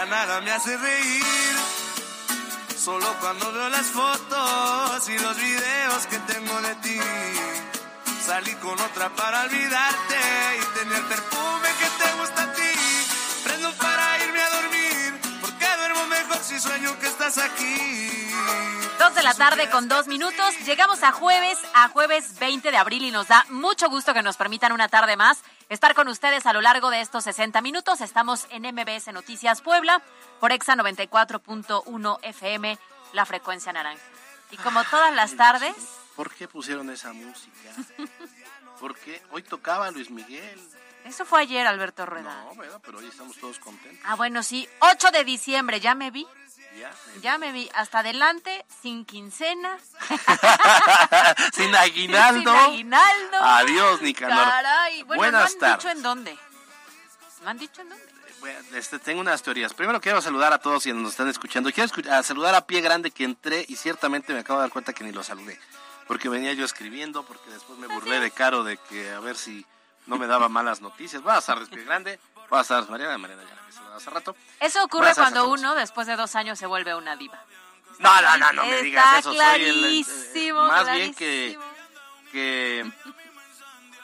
Ya nada me hace reír. Solo cuando veo las fotos y los videos que tengo de ti. Salí con otra para olvidarte y tener perfume que te gusta a ti. Prendo para irme a dormir, porque duermo mejor si sueño que estás aquí. Dos de la tarde con dos minutos. Llegamos a jueves, a jueves 20 de abril y nos da mucho gusto que nos permitan una tarde más estar con ustedes a lo largo de estos 60 minutos. Estamos en MBS Noticias Puebla por Exa 94.1 FM, la frecuencia naranja. Y como todas las tardes, ¿Por qué pusieron esa música? Porque hoy tocaba Luis Miguel. Eso fue ayer, Alberto Rueda. No, bueno, pero hoy estamos todos contentos. Ah, bueno, sí, 8 de diciembre, ya me vi. Ya. Ya me vi hasta adelante, sin quincena, Sin aguinaldo. sin aguinaldo. Adiós, Nicanor. Caray, bueno, Buenas no han tardes. dicho en dónde. ¿No han dicho en dónde? Este, tengo unas teorías. Primero quiero saludar a todos quienes nos están escuchando. Quiero a saludar a Pie Grande que entré y ciertamente me acabo de dar cuenta que ni lo saludé. Porque venía yo escribiendo, porque después me burlé de Caro de que a ver si no me daba malas noticias. Buenas tardes, Pie Grande. Buenas tardes, Mariana. Mariana ya la saludado hace rato. Eso ocurre cuando a uno, después de dos años, se vuelve una diva. No, no, no, no me digas eso. Soy el- el- clarísimo, más bien que, que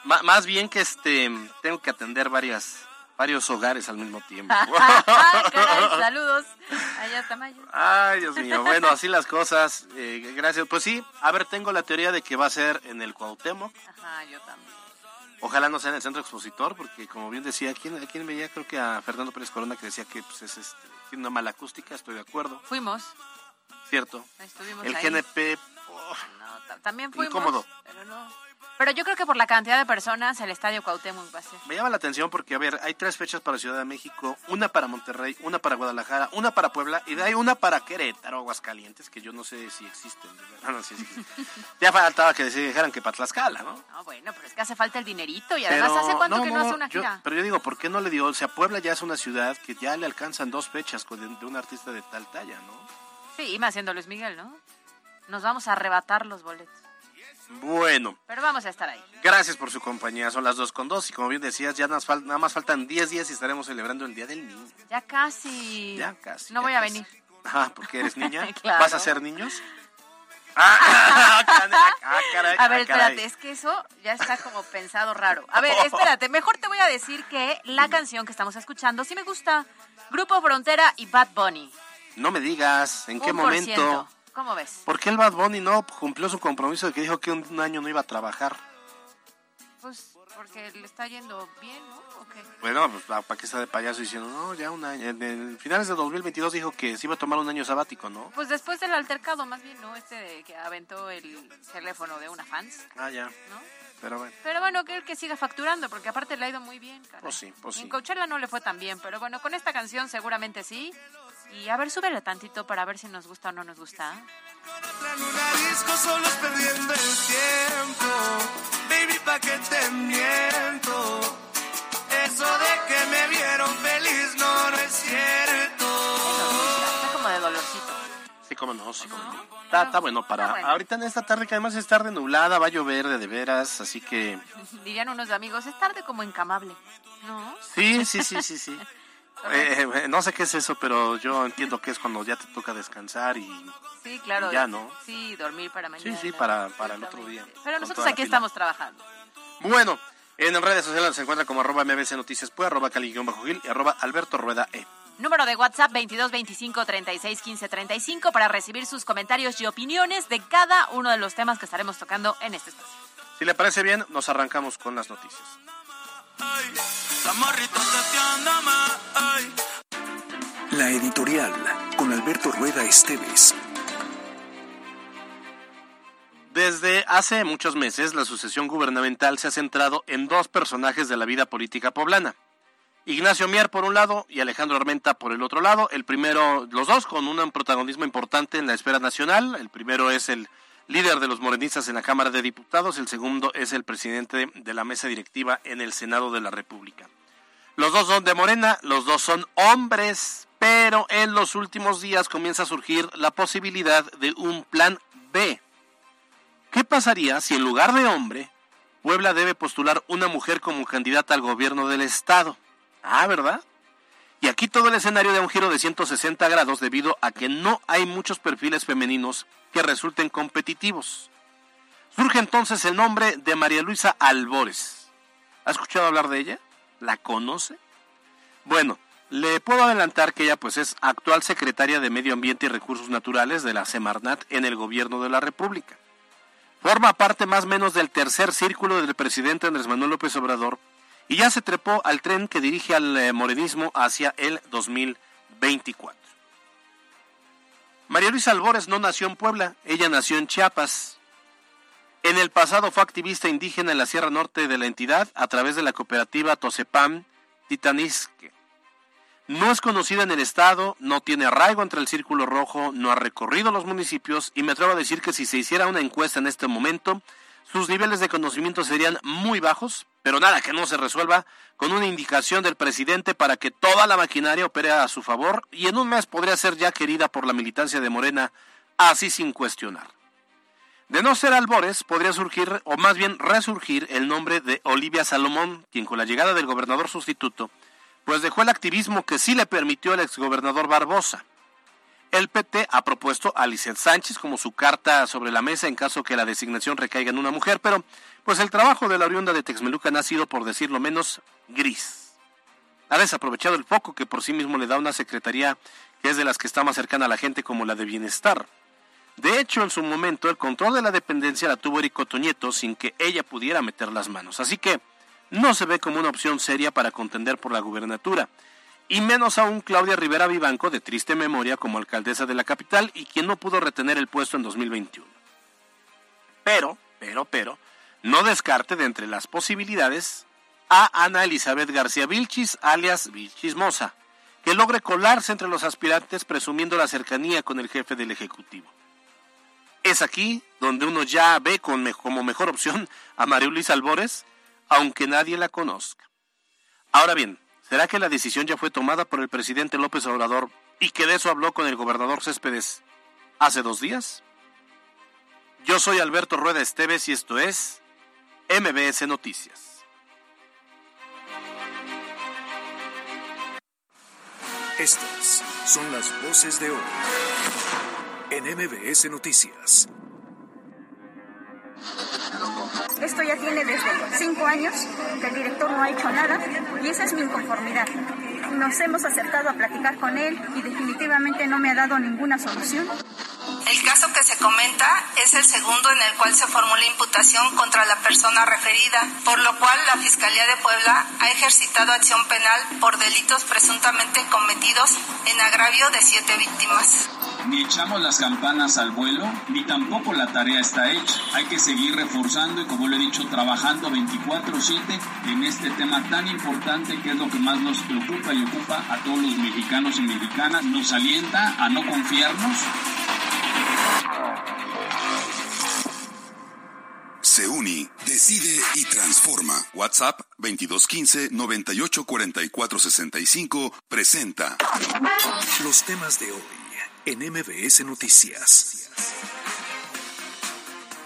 más bien que este tengo que atender varias varios hogares al mismo tiempo. Caray, saludos. Allá está Mayo. Ay, Dios mío. Bueno, así las cosas. Eh, gracias. Pues sí, a ver, tengo la teoría de que va a ser en el Cuauhtémoc. Ajá, yo también. Ojalá no sea en el centro expositor, porque como bien decía, ¿quién, ¿a quién veía? Creo que a Fernando Pérez Corona que decía que pues, es este, tiene una mala acústica, estoy de acuerdo, Fuimos, cierto. estuvimos El ahí. GNP, oh, No, ta- también fuimos. Incómodo. Pero no. Pero yo creo que por la cantidad de personas, el estadio Cuauhtémoc va a ser. me llama la atención porque, a ver, hay tres fechas para Ciudad de México, una para Monterrey, una para Guadalajara, una para Puebla y de ahí una para Querétaro, Aguascalientes, que yo no sé si existen. no si existen. ya faltaba que se dijeran que para Tlaxcala, ¿no? No, bueno, pero es que hace falta el dinerito y además Pero- hace cuánto que no, hace una yo- gira. pero yo digo, ¿por qué no le dio? O sea, Puebla ya es una ciudad que ya le alcanzan dos fechas con- de, de un artista de tal talla, ¿no? Sí, y más siendo Luis Miguel, ¿no? Nos vamos a arrebatar los boletos. Bueno, Pero vamos a estar ahí. gracias por su compañía. Son las dos con dos y como bien decías, ya nos fal- nada más faltan 10 días y estaremos celebrando el Día del Niño. Ya casi. Ya casi. No ya voy a venir. Ajá, porque eres niña. Claro. ¿Vas a ser niños? Ah, caray, ah, caray, A ver, ah, caray. espérate, es que eso ya está como pensado raro. A ver, espérate, mejor te voy a decir que la canción que estamos escuchando sí me gusta. Grupo Frontera y Bad Bunny. No me digas, ¿en qué momento? ¿Cómo ves? ¿Por qué el Bad Bunny no cumplió su compromiso de que dijo que un, año no iba a trabajar? Pues porque le está yendo bien, ¿no? ¿O qué? Bueno, pues para qué está de payaso diciendo, no, ya un año. En, finales de 2022 dijo que se iba a tomar un año sabático, ¿no? Pues después del altercado, más bien, ¿no? Este de que aventó el teléfono de una fans, Ah, ya. ¿no? Pero bueno. Pero bueno, que él que siga facturando, porque aparte le ha ido muy bien, caray. Pues sí, pues sí. En Coachella no le fue tan bien, pero bueno, con esta canción seguramente sí. Y a ver, súbele tantito para ver si nos gusta o no nos gusta. Otra en una disco solo es perdiendo el tiempo. Baby, pa' que te miento. Eso de que me vieron feliz no, no es cierto. Está como de dolorcito. Sí, cómo no, sí, cómo no. Está, está bueno para... Está bueno. Ahorita en esta tarde, que además es tarde nublada, va a llover de, de veras, así que... Dirían unos amigos, es tarde como encamable. ¿No? Sí, sí, sí, sí, sí. Eh, eh, no sé qué es eso, pero yo entiendo que es cuando ya te toca descansar y... Sí, claro. Ya, ¿no? Sí, dormir para mañana. sí, para- para el otro día. Pero nosotros aquí estamos trabajando. Bueno, en redes sociales se encuentra como arroba mbc noticias Pue, arroba cali-gil y arroba alberto rueda e. Número de WhatsApp 22 25 36 15 35 para recibir sus comentarios y opiniones de cada uno de los temas que estaremos tocando en este espacio. Si le parece bien, nos arrancamos con las noticias. La editorial con Alberto Rueda Esteves. Desde hace muchos meses, la sucesión gubernamental se ha centrado en dos personajes de la vida política poblana. Ignacio Mier por un lado y Alejandro Armenta por el otro lado. El primero, los dos con un protagonismo importante en la esfera nacional. El primero es el líder de los morenistas en la Cámara de Diputados. El segundo es el presidente de la mesa directiva en el Senado de la República. Los dos son de Morena, los dos son hombres, pero en los últimos días comienza a surgir la posibilidad de un plan B. ¿Qué pasaría si en lugar de hombre, Puebla debe postular una mujer como candidata al gobierno del Estado? Ah, ¿verdad? Y aquí todo el escenario da un giro de 160 grados debido a que no hay muchos perfiles femeninos que resulten competitivos. Surge entonces el nombre de María Luisa Albores. ¿Ha escuchado hablar de ella? ¿La conoce? Bueno, le puedo adelantar que ella pues es actual secretaria de Medio Ambiente y Recursos Naturales de la Semarnat en el gobierno de la República. Forma parte más o menos del tercer círculo del presidente Andrés Manuel López Obrador y ya se trepó al tren que dirige al eh, morenismo hacia el 2024. María Luisa Albores no nació en Puebla, ella nació en Chiapas. En el pasado fue activista indígena en la Sierra Norte de la entidad a través de la cooperativa Tosepam Titanisque. No es conocida en el estado, no tiene arraigo entre el Círculo Rojo, no ha recorrido los municipios y me atrevo a decir que si se hiciera una encuesta en este momento, sus niveles de conocimiento serían muy bajos, pero nada que no se resuelva con una indicación del presidente para que toda la maquinaria opere a su favor y en un mes podría ser ya querida por la militancia de Morena, así sin cuestionar. De no ser Albores, podría surgir, o más bien resurgir, el nombre de Olivia Salomón, quien con la llegada del gobernador sustituto pues dejó el activismo que sí le permitió el exgobernador Barbosa. El PT ha propuesto a Lizeth Sánchez como su carta sobre la mesa en caso que la designación recaiga en una mujer, pero pues el trabajo de la oriunda de Texmelucan ha sido, por decirlo menos, gris. Ha desaprovechado el foco que por sí mismo le da una secretaría que es de las que está más cercana a la gente como la de bienestar. De hecho, en su momento, el control de la dependencia la tuvo Erico Toñeto sin que ella pudiera meter las manos. Así que, no se ve como una opción seria para contender por la gubernatura, y menos aún Claudia Rivera Vivanco, de triste memoria como alcaldesa de la capital y quien no pudo retener el puesto en 2021. Pero, pero, pero, no descarte de entre las posibilidades a Ana Elizabeth García Vilchis, alias Vilchis Moza, que logre colarse entre los aspirantes presumiendo la cercanía con el jefe del Ejecutivo. Es aquí donde uno ya ve como mejor opción a María Luisa Albores, aunque nadie la conozca. Ahora bien, ¿será que la decisión ya fue tomada por el presidente López Obrador y que de eso habló con el gobernador Céspedes hace dos días? Yo soy Alberto Rueda Esteves y esto es MBS Noticias. Estas son las voces de hoy en MBS Noticias. Esto ya tiene desde cinco años que el director no ha hecho nada y esa es mi inconformidad. Nos hemos acercado a platicar con él y definitivamente no me ha dado ninguna solución. El caso que se comenta es el segundo en el cual se formula imputación contra la persona referida, por lo cual la Fiscalía de Puebla ha ejercitado acción penal por delitos presuntamente cometidos en agravio de siete víctimas. Ni echamos las campanas al vuelo, ni tampoco la tarea está hecha. Hay que seguir reforzando y, como lo he dicho, trabajando 24/7 en este tema tan importante que es lo que más nos preocupa y ocupa a todos los mexicanos y mexicanas. Nos alienta a no confiarnos Se decide y transforma. WhatsApp 2215 984465 presenta los temas de hoy en MBS Noticias.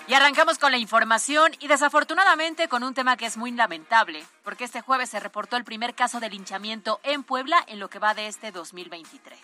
Y arrancamos con la información y desafortunadamente con un tema que es muy lamentable, porque este jueves se reportó el primer caso de linchamiento en Puebla en lo que va de este 2023.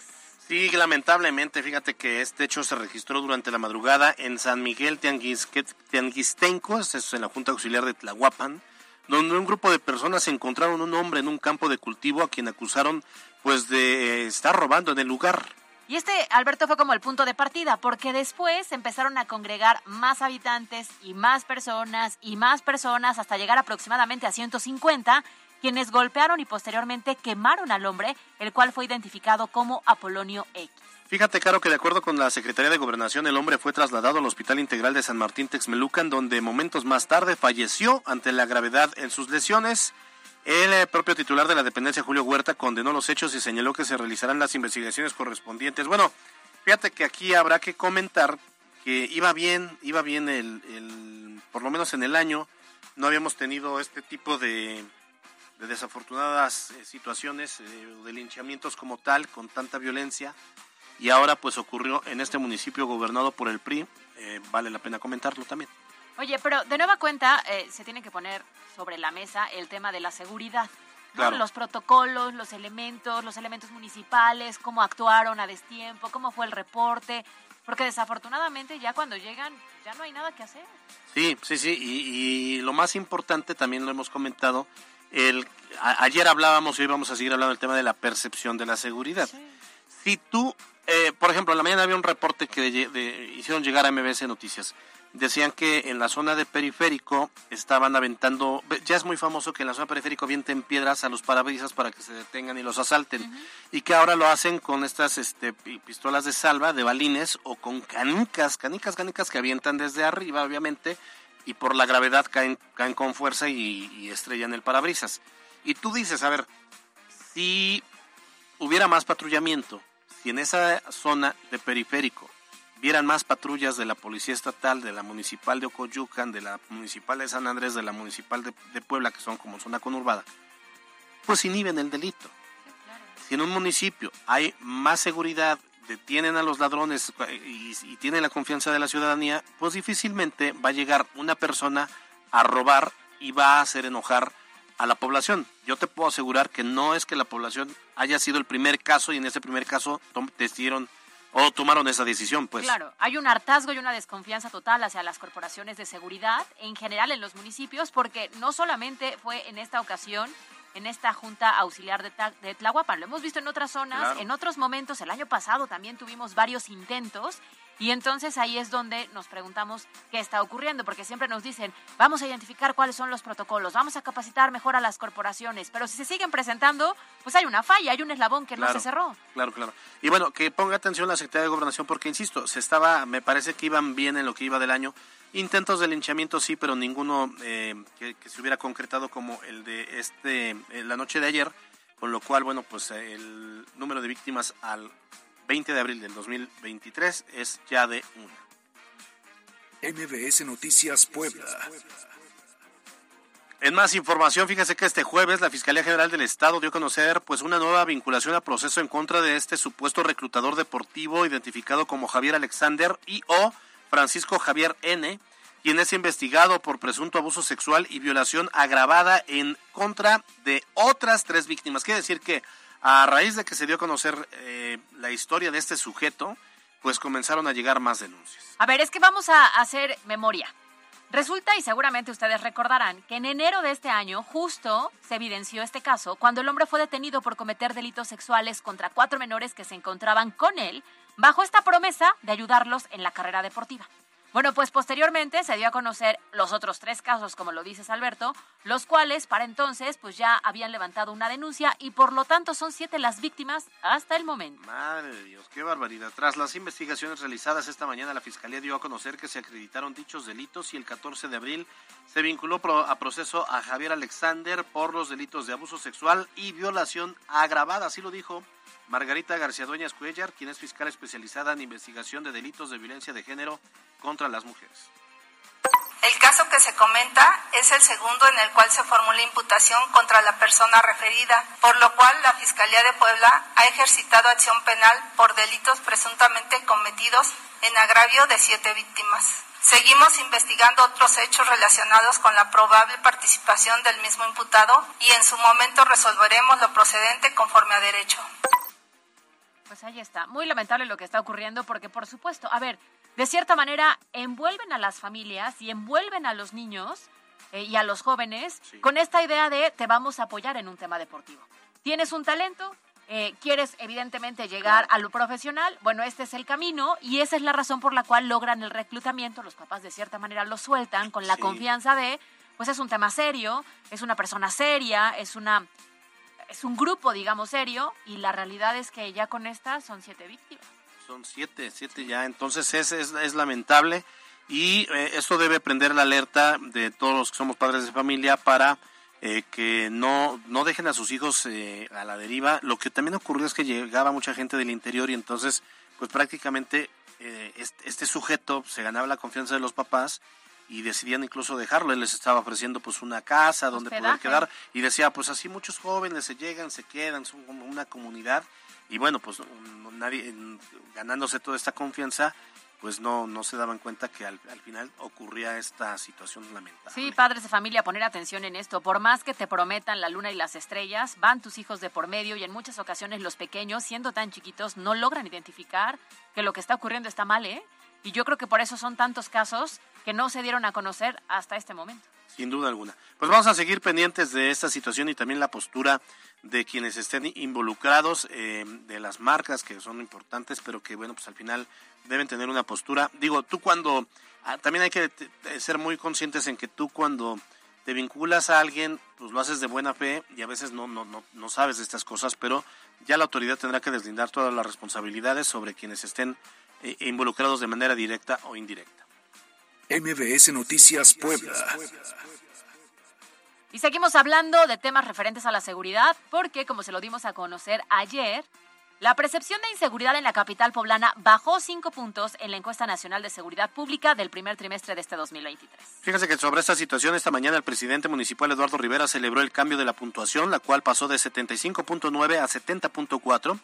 Sí, lamentablemente, fíjate que este hecho se registró durante la madrugada en San Miguel Tianguistenco, es en la Junta Auxiliar de Tlahuapan, donde un grupo de personas encontraron un hombre en un campo de cultivo a quien acusaron pues de estar robando en el lugar. Y este, Alberto, fue como el punto de partida, porque después empezaron a congregar más habitantes y más personas y más personas hasta llegar aproximadamente a 150 quienes golpearon y posteriormente quemaron al hombre, el cual fue identificado como Apolonio X. Fíjate, Caro, que de acuerdo con la Secretaría de Gobernación, el hombre fue trasladado al Hospital Integral de San Martín Texmelucan, donde momentos más tarde falleció ante la gravedad en sus lesiones. El eh, propio titular de la dependencia, Julio Huerta, condenó los hechos y señaló que se realizarán las investigaciones correspondientes. Bueno, fíjate que aquí habrá que comentar que iba bien, iba bien el, por lo menos en el año, no habíamos tenido este tipo de, de desafortunadas eh, situaciones, eh, de linchamientos como tal, con tanta violencia y ahora pues ocurrió en este municipio gobernado por el PRI, eh, vale la pena comentarlo también. Oye, pero de nueva cuenta eh, se tiene que poner sobre la mesa el tema de la seguridad. ¿no? Claro. Los protocolos, los elementos, los elementos municipales, cómo actuaron a destiempo, cómo fue el reporte, porque desafortunadamente ya cuando llegan ya no hay nada que hacer. Sí, sí, sí, y, y lo más importante también lo hemos comentado, el, a- ayer hablábamos y hoy vamos a seguir hablando del tema de la percepción de la seguridad. Si tú, eh, por ejemplo, en la mañana había un reporte que de- de- hicieron llegar a MBS Noticias. Decían que en la zona de periférico estaban aventando, ya es muy famoso que en la zona periférico avienten piedras a los parabrisas para que se detengan y los asalten. Y que ahora lo hacen con estas este, pi- pistolas de salva, de balines o con canicas, canicas, canicas que avientan desde arriba, obviamente, y por la gravedad caen, caen con fuerza y, y estrellan el parabrisas. Y tú dices, a ver, si hubiera más patrullamiento, si en esa zona de periférico vieran más patrullas de la Policía Estatal, de la Municipal de Ocoyucan, de la Municipal de San Andrés, de la Municipal de, Puebla, que son como zona conurbada, pues inhiben el delito. Si en un municipio hay más seguridad, detienen a los ladrones y, y tienen la confianza de la ciudadanía, pues difícilmente va a llegar una persona a robar y va a hacer enojar a la población. Yo te puedo asegurar que no es que la población haya sido el primer caso y en ese primer caso tom- decidieron o tomaron esa decisión, pues. Claro, hay un hartazgo y una desconfianza total hacia las corporaciones de seguridad, en general en los municipios, porque no solamente fue en esta ocasión, en esta Junta Auxiliar de, de Tlahuapan, lo hemos visto en otras zonas, Claro. en otros momentos, el año pasado también tuvimos varios intentos, y entonces ahí es donde nos preguntamos qué está ocurriendo, porque siempre nos dicen, vamos a identificar cuáles son los protocolos, vamos a capacitar mejor a las corporaciones, pero si se siguen presentando, pues hay una falla, hay un eslabón que no se cerró. Claro, claro. Y bueno, que ponga atención la Secretaría de Gobernación porque, insisto, se estaba, me parece que iban bien en lo que iba del año. Intentos de linchamiento sí, pero ninguno eh, que, que se hubiera concretado como el de este, eh, la noche de ayer, con lo cual, bueno, pues el número de víctimas al 20 de abril del 2023 es ya de uno. MBS Noticias Puebla. En más información, fíjese que este jueves la Fiscalía General del Estado dio a conocer pues una nueva vinculación a proceso en contra de este supuesto reclutador deportivo identificado como Javier Alexander y o Francisco Javier N, quien es investigado por presunto abuso sexual y violación agravada en contra de otras tres víctimas. Quiere decir que a raíz de que se dio a conocer eh, la historia de este sujeto, pues comenzaron a llegar más denuncias. A ver, es que vamos a hacer memoria. Resulta, y seguramente ustedes recordarán, que en enero de este año justo se evidenció este caso cuando el hombre fue detenido por cometer delitos sexuales contra cuatro menores que se encontraban con él bajo esta promesa de ayudarlos en la carrera deportiva. Bueno, pues posteriormente se dio a conocer los otros tres casos, como lo dices Alberto, los cuales para entonces pues ya habían levantado una denuncia y por lo tanto son siete las víctimas hasta el momento. Madre de Dios, qué barbaridad. Tras las investigaciones realizadas esta mañana, la Fiscalía dio a conocer que se acreditaron dichos delitos y el 14 de abril se vinculó a proceso a Javier Alexander por los delitos de abuso sexual y violación agravada, así lo dijo Margarita García Dueñas Cuellar, quien es fiscal especializada en investigación de delitos de violencia de género contra las mujeres. El caso que se comenta es el segundo en el cual se formula imputación contra la persona referida, por lo cual la Fiscalía de Puebla ha ejercitado acción penal por delitos presuntamente cometidos en agravio de siete víctimas. Seguimos investigando otros hechos relacionados con la probable participación del mismo imputado y en su momento resolveremos lo procedente conforme a derecho. Pues ahí está. Muy lamentable lo que está ocurriendo porque, por supuesto, a ver, de cierta manera envuelven a las familias y envuelven a los niños eh, y a los jóvenes Sí. con esta idea de te vamos a apoyar en un tema deportivo. Tienes un talento, eh, quieres evidentemente llegar a lo profesional, bueno, este es el camino y esa es la razón por la cual logran el reclutamiento, los papás de cierta manera lo sueltan con la Sí. confianza de, pues es un tema serio, es una persona seria, es una es un grupo, digamos, serio, y la realidad es que ya con esta son siete víctimas. Son siete, siete ya, entonces es, es, es lamentable y eh, esto debe prender la alerta de todos los que somos padres de familia para eh, que no, no dejen a sus hijos eh, a la deriva. Lo que también ocurrió es que llegaba mucha gente del interior y entonces, pues prácticamente este, este, sujeto se ganaba la confianza de los papás y decidían incluso dejarlo. Él les estaba ofreciendo pues una casa donde poder quedar y decía, pues así muchos jóvenes se llegan, se quedan, son como una comunidad y bueno, pues nadie ganándose toda esta confianza pues no, no se daban cuenta que al, final ocurría esta situación lamentable. Sí, padres de familia, poner atención en esto. Por más que te prometan la luna y las estrellas, van tus hijos de por medio y en muchas ocasiones los pequeños, siendo tan chiquitos, no logran identificar que lo que está ocurriendo está mal, ¿eh? Y yo creo que por eso son tantos casos que no se dieron a conocer hasta este momento. Sin duda alguna. Pues vamos a seguir pendientes de esta situación y también la postura de quienes estén involucrados, eh, de las marcas que son importantes, pero que bueno, pues al final deben tener una postura. Digo, tú cuando, ah, también hay que ser muy conscientes en que tú cuando te vinculas a alguien, pues lo haces de buena fe y a veces no, no, no, no sabes de estas cosas, pero ya la autoridad tendrá que deslindar todas las responsabilidades sobre quienes estén eh, involucrados de manera directa o indirecta. MBS Noticias Puebla. Y seguimos hablando de temas referentes a la seguridad, porque como se lo dimos a conocer ayer, la percepción de inseguridad en la capital poblana bajó cinco puntos en la encuesta nacional de seguridad pública del primer trimestre de este 2023. Fíjense que sobre esta situación, esta mañana el presidente municipal Eduardo Rivera celebró el cambio de la puntuación, la cual pasó de 75.9 a 70.4.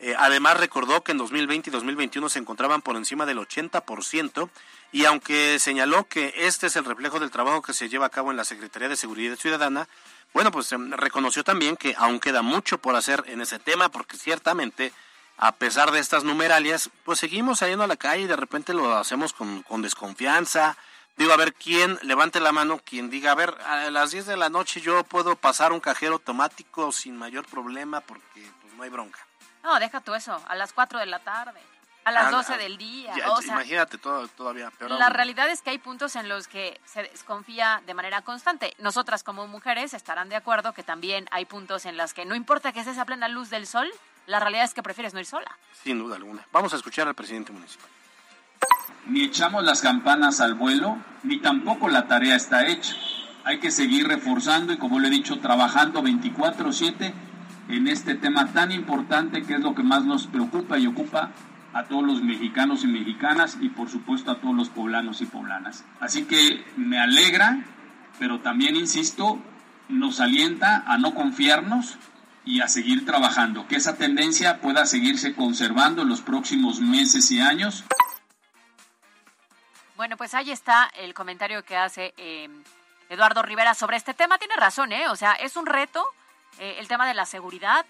Eh, además recordó que en 2020 y 2021 se encontraban por encima del 80% y aunque señaló que este es el reflejo del trabajo que se lleva a cabo en la Secretaría de Seguridad Ciudadana, bueno, pues em, reconoció también que aún queda mucho por hacer en ese tema, porque ciertamente, a pesar de estas numeralias, pues seguimos saliendo a la calle y de repente lo hacemos con, con desconfianza. Digo, a ver quién levante la mano, quien diga, a ver, a las 10 de la noche yo puedo pasar un cajero automático sin mayor problema porque pues, no hay bronca. No, deja tú eso, a las 4 de la tarde a las 12 ah, del día. o sea, imagínate todo, todavía. la realidad es que hay puntos en los que se desconfía de manera constante. Nosotras como mujeres estarán de acuerdo que también hay puntos en los que no importa que estés a plena luz del sol, la realidad es que prefieres no ir sola. Sin duda alguna. Vamos a escuchar al presidente municipal. Ni echamos las campanas al vuelo, ni tampoco la tarea está hecha. Hay que seguir reforzando y, como le he dicho, trabajando 24/7 en este tema tan importante que es lo que más nos preocupa y ocupa a todos los mexicanos y mexicanas y por supuesto a todos los poblanos y poblanas. Así que me alegra, pero también insisto, nos alienta a no confiarnos y a seguir trabajando, que esa tendencia pueda seguirse conservando en los próximos meses y años. Bueno, pues ahí está el comentario que hace eh, Eduardo Rivera sobre este tema. Tiene razón, ¿eh? O sea, es un reto eh, el tema de la seguridad.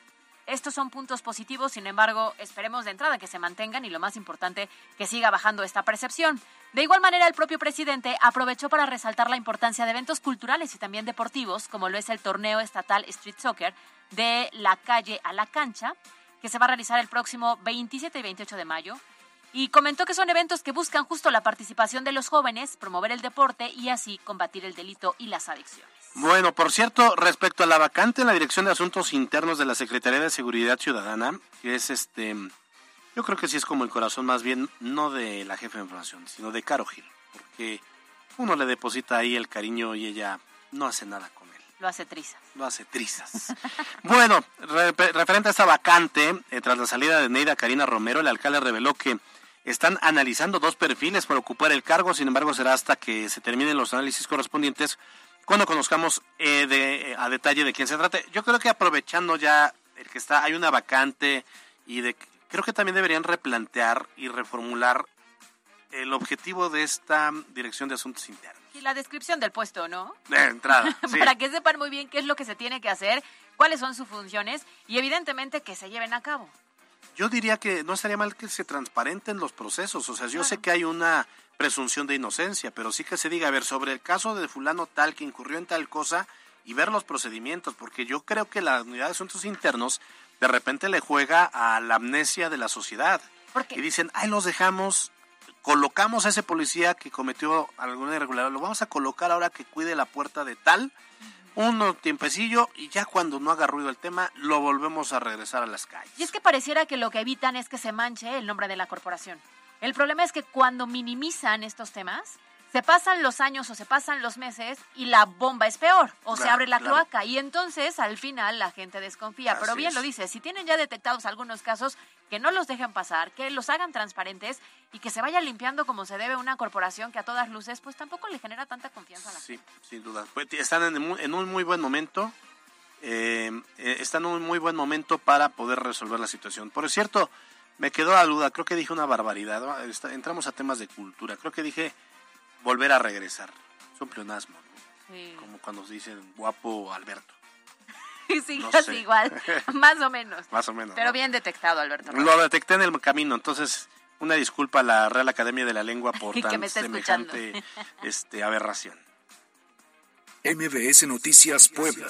Estos son puntos positivos, sin embargo, esperemos de entrada que se mantengan y lo más importante, que siga bajando esta percepción. De igual manera, el propio presidente aprovechó para resaltar la importancia de eventos culturales y también deportivos, como lo es el torneo estatal Street Soccer de la calle a la cancha, que se va a realizar el próximo 27 y 28 de mayo. Y comentó que son eventos que buscan justo la participación de los jóvenes, promover el deporte y así combatir el delito y las adicciones. Bueno, por cierto, respecto a la vacante en la Dirección de Asuntos Internos de la Secretaría de Seguridad Ciudadana, que es este, yo creo que sí es como el corazón más bien, no de la jefa de información, sino de Caro Gil, porque uno le deposita ahí el cariño y ella no hace nada con él. Lo hace trizas. Lo hace trizas. bueno, referente a esta vacante, eh, tras la salida de Neida Karina Romero, el alcalde reveló que están analizando dos perfiles para ocupar el cargo, sin embargo será hasta que se terminen los análisis correspondientes cuando conozcamos eh, de, eh, a detalle de quién se trata. Yo creo que aprovechando ya el que está, hay una vacante y de creo que también deberían replantear y reformular el objetivo de esta Dirección de Asuntos Internos. Y la descripción del puesto, ¿no? De entrada. Para que sepan muy bien qué es lo que se tiene que hacer, cuáles son sus funciones y evidentemente que se lleven a cabo. Yo diría que no estaría mal que se transparenten los procesos. O sea, yo sé que hay una presunción de inocencia, pero sí que se diga, a ver, sobre el caso de fulano tal que incurrió en tal cosa y ver los procedimientos, porque yo creo que la unidad de asuntos internos de repente le juega a la amnesia de la sociedad. Y dicen, ay, los dejamos, colocamos a ese policía que cometió alguna irregularidad, lo vamos a colocar ahora que cuide la puerta de tal, un tiempecillo y ya cuando no haga ruido el tema, lo volvemos a regresar a las calles. Y es que pareciera que lo que evitan es que se manche el nombre de la corporación. El problema es que cuando minimizan estos temas, se pasan los años o se pasan los meses y la bomba es peor o se abre la claro. cloaca y entonces al final la gente desconfía. Pero bien es. lo dice, si tienen ya detectados algunos casos, que no los dejen pasar, que los hagan transparentes y que se vaya limpiando como se debe una corporación que a todas luces pues tampoco le genera tanta confianza a la Sí, sin duda. Pues, están en, un muy buen momento. eh, eh, están en un muy buen momento para poder resolver la situación. Por cierto, me quedó la duda. Creo que dije una barbaridad. Entramos a temas de cultura. Creo que dije volver a regresar. Es un pleonasmo, ¿no? Sí. Como cuando dicen guapo Alberto. sí, No casi sé. igual, más o menos. Más o menos. Pero ¿no? bien detectado, Alberto. Lo detecté en el camino. Entonces, una disculpa a la Real Academia de la Lengua por Que tan me está semejante este, aberración. MBS Noticias Puebla.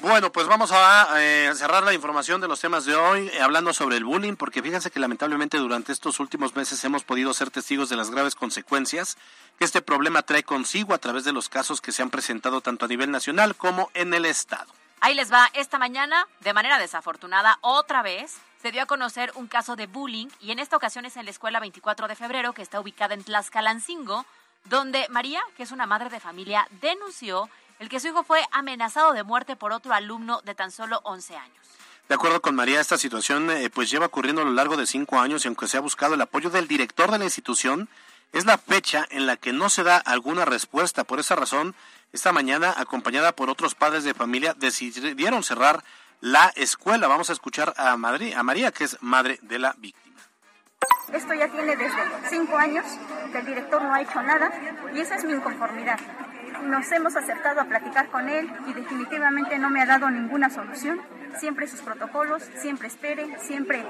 Bueno, pues vamos a eh, cerrar la información de los temas de hoy eh, hablando sobre el bullying, porque fíjense que lamentablemente durante estos últimos meses hemos podido ser testigos de las graves consecuencias que este problema trae consigo a través de los casos que se han presentado tanto a nivel nacional como en el Estado. Ahí les va, esta mañana, de manera desafortunada, otra vez, se dio a conocer un caso de bullying y en esta ocasión es en la escuela 24 de febrero, que está ubicada en Tlaxcalancingo, donde María, que es una madre de familia, denunció el que su hijo fue amenazado de muerte por otro alumno de tan solo 11 años. De acuerdo con María, esta situación eh, pues lleva ocurriendo a lo largo de cinco años y aunque se ha buscado el apoyo del director de la institución, es la fecha en la que no se da alguna respuesta. Por esa razón, esta mañana, acompañada por otros padres de familia, decidieron cerrar la escuela. Vamos a escuchar a, a María, que es madre de la víctima. Esto ya tiene desde cinco años que el director no ha hecho nada y esa es mi inconformidad. Nos hemos acercado a platicar con él y definitivamente no me ha dado ninguna solución. Siempre sus protocolos, siempre espere, siempre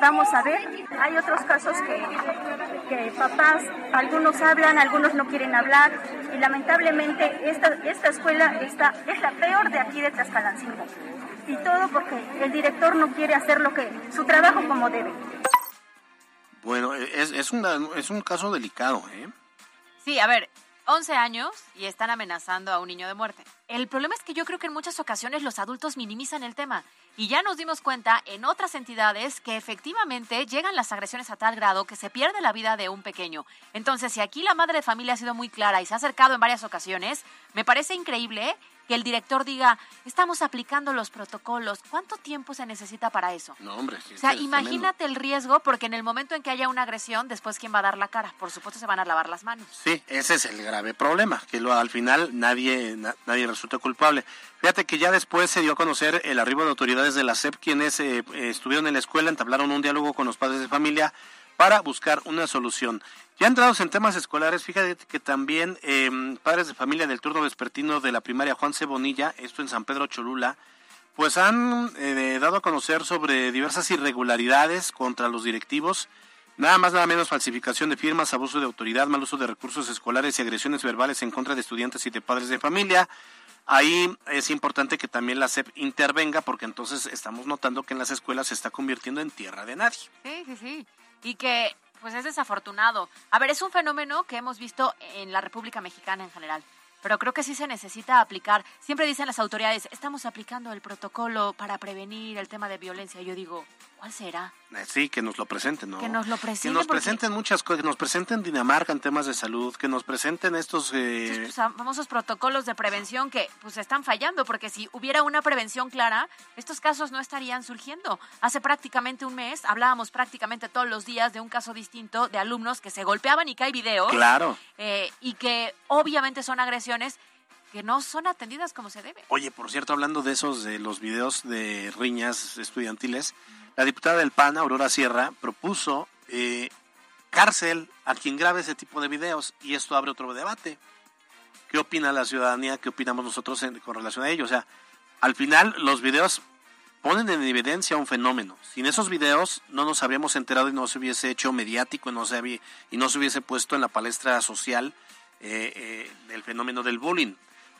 vamos a ver. Hay otros casos que, que papás, algunos hablan, algunos no quieren hablar y lamentablemente esta, esta escuela está, es la peor de aquí de Tlaxcalancingo. Y todo porque el director no quiere hacer lo que, su trabajo como debe. Bueno, es, es, una- es un caso delicado, ¿eh? Sí, a ver, 11 años y están amenazando a un niño de muerte. El problema es que yo creo que en muchas ocasiones los adultos minimizan el tema y ya nos dimos cuenta en otras entidades que efectivamente llegan las agresiones a tal grado que se pierde la vida de un pequeño. Entonces, si aquí la madre de familia ha sido muy clara y se ha acercado en varias ocasiones, me parece increíble que el director diga, estamos aplicando los protocolos. ¿Cuánto tiempo se necesita para eso? No, hombre. sí, O sea, tremendo. imagínate el riesgo, porque en el momento en que haya una agresión, después quién va a dar la cara. Por supuesto se van a lavar las manos. Sí, ese es el grave problema, que lo, al final nadie, na- nadie resulta culpable. Fíjate que ya después se dio a conocer el arribo de autoridades de la SEP, quienes eh, estuvieron en la escuela, entablaron un diálogo con los padres de familia para buscar una solución. Ya entrados en temas escolares, fíjate que también eh, padres de familia del turno vespertino de la primaria Juan C. Bonilla, esto en San Pedro Cholula, pues han eh, dado a conocer sobre diversas irregularidades contra los directivos, nada más nada menos falsificación de firmas, abuso de autoridad, mal uso de recursos escolares y agresiones verbales en contra de estudiantes y de padres de familia. Ahí es importante que también la SEP intervenga porque entonces estamos notando que en las escuelas se está convirtiendo en tierra de nadie. Sí, sí, sí. Y que, pues es desafortunado. A ver, es un fenómeno que hemos visto en la República Mexicana en general. Pero creo que sí se necesita aplicar. Siempre dicen las autoridades, estamos aplicando el protocolo para prevenir el tema de violencia. Yo digo, ¿cuál será? Eh, Sí, que nos lo presenten, ¿no? Que nos lo Que presenten. nos porque presenten muchas cosas, que nos presenten Dinamarca en temas de salud, que nos presenten estos... eh, Estos pues, famosos protocolos de prevención que pues están fallando, porque si hubiera una prevención clara, estos casos no estarían surgiendo. Hace prácticamente un mes hablábamos prácticamente todos los días de un caso distinto de alumnos que se golpeaban y que hay videos. Claro. eh, y que obviamente son agresiones que no son atendidas como se debe. Oye, por cierto, hablando de esos, de los videos de riñas estudiantiles, la diputada del PAN, Aurora Sierra, propuso eh, cárcel a quien grabe ese tipo de videos y esto abre otro debate. ¿Qué opina la ciudadanía? ¿Qué opinamos nosotros en- con relación a ello? O sea, al final los videos ponen en evidencia un fenómeno. Sin esos videos no nos habríamos enterado y no se hubiese hecho mediático y no se, y no se hubiese puesto en la palestra social eh, eh, del fenómeno del bullying.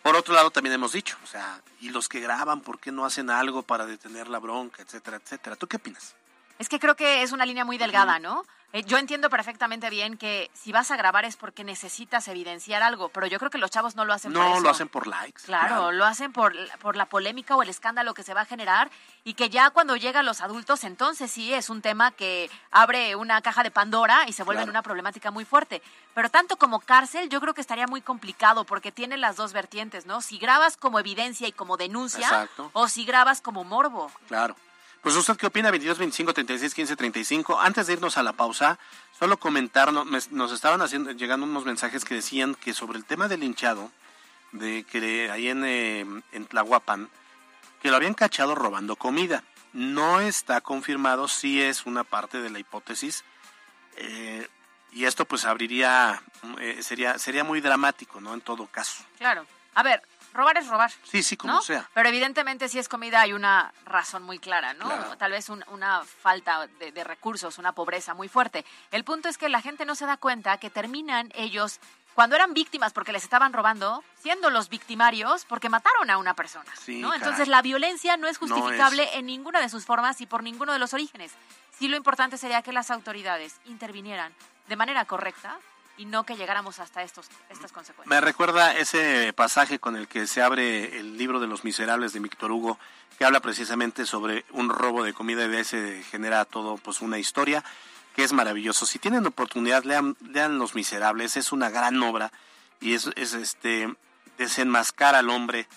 Por otro lado, también hemos dicho, o sea, y los que graban, ¿por qué no hacen algo para detener la bronca, etcétera, etcétera? ¿Tú qué opinas? Es que creo que es una línea muy delgada, ¿no? Eh, yo entiendo perfectamente bien que si vas a grabar es porque necesitas evidenciar algo, pero yo creo que los chavos no lo hacen por eso. No, lo hacen por likes. Claro, lo hacen por, por la polémica o el escándalo que se va a generar y que ya cuando llegan los adultos, entonces sí es un tema que abre una caja de Pandora y se vuelve Claro. una problemática muy fuerte. Pero tanto como cárcel, yo creo que estaría muy complicado porque tiene las dos vertientes, ¿no? Si grabas como evidencia y como denuncia Exacto. o si grabas como morbo. Claro. Pues usted qué opina, 22, 25, 36, 15, 35. Antes de irnos a la pausa, solo comentar, no- me- nos estaban haciendo, llegando unos mensajes que decían que sobre el tema del hinchado, de que ahí en, eh, en Tlahuapan, que lo habían cachado robando comida. No está confirmado si es una parte de la hipótesis. eh, y esto pues abriría, eh, sería, sería muy dramático, ¿no? En todo caso. Claro. A ver, robar es robar. Sí, sí, como ¿no? sea. Pero evidentemente si es comida hay una razón muy clara, ¿no? Claro. Tal vez un- una falta de, de recursos, una pobreza muy fuerte. El punto es que la gente no se da cuenta que terminan ellos, cuando eran víctimas porque les estaban robando, siendo los victimarios porque mataron a una persona, Sí, ¿no? Entonces la violencia no es No justificable en ninguna de sus formas y por ninguno de los orígenes. Sí lo importante sería que las autoridades intervinieran de manera correcta y no que llegáramos hasta estos, estas consecuencias. Me recuerda ese pasaje con el que se abre el libro de los miserables de Víctor Hugo, que habla precisamente sobre un robo de comida y de ese genera todo pues una historia que es maravilloso. Si tienen oportunidad, lean, lean Los Miserables, es una gran obra y es, es este desenmascar al hombre,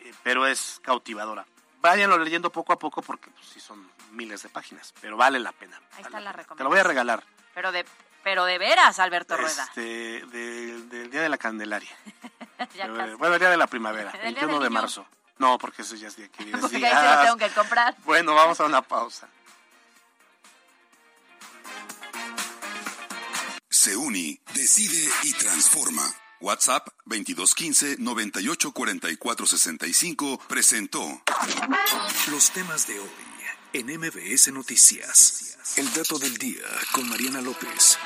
eh, pero es cautivadora. Váyanlo leyendo poco a poco porque pues, sí son miles de páginas, pero vale la pena. Ahí vale está la pena. Te lo recomendación. voy a regalar. Pero de, pero de veras, Alberto Rueda. Este, del- del Día de la Candelaria. Bueno, el día de la primavera, El día 21 del de marzo. No, porque eso ya es día que diez Porque ahí se lo tengo que comprar. Bueno, vamos a una pausa. Se uni, decide y transforma. WhatsApp 2215 984465 presentó Los temas de hoy en MBS Noticias. El dato del día con Mariana López.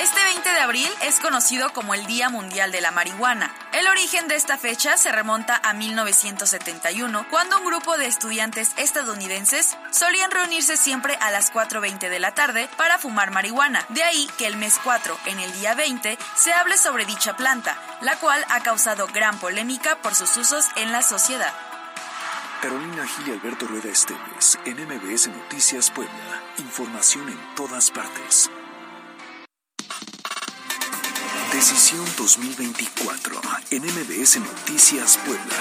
Este 20 de abril es conocido como el Día Mundial de la Marihuana. El origen de esta fecha se remonta a 1971, cuando un grupo de estudiantes estadounidenses solían reunirse siempre a las 4.20 de la tarde para fumar marihuana. De ahí que el mes 4, en el día 20, se hable sobre dicha planta, la cual ha causado gran polémica por sus usos en la sociedad. Carolina Gil y Alberto Rueda Esteves en MBS Noticias Puebla. Información en todas partes. Decisión 2024 en MBS Noticias Puebla.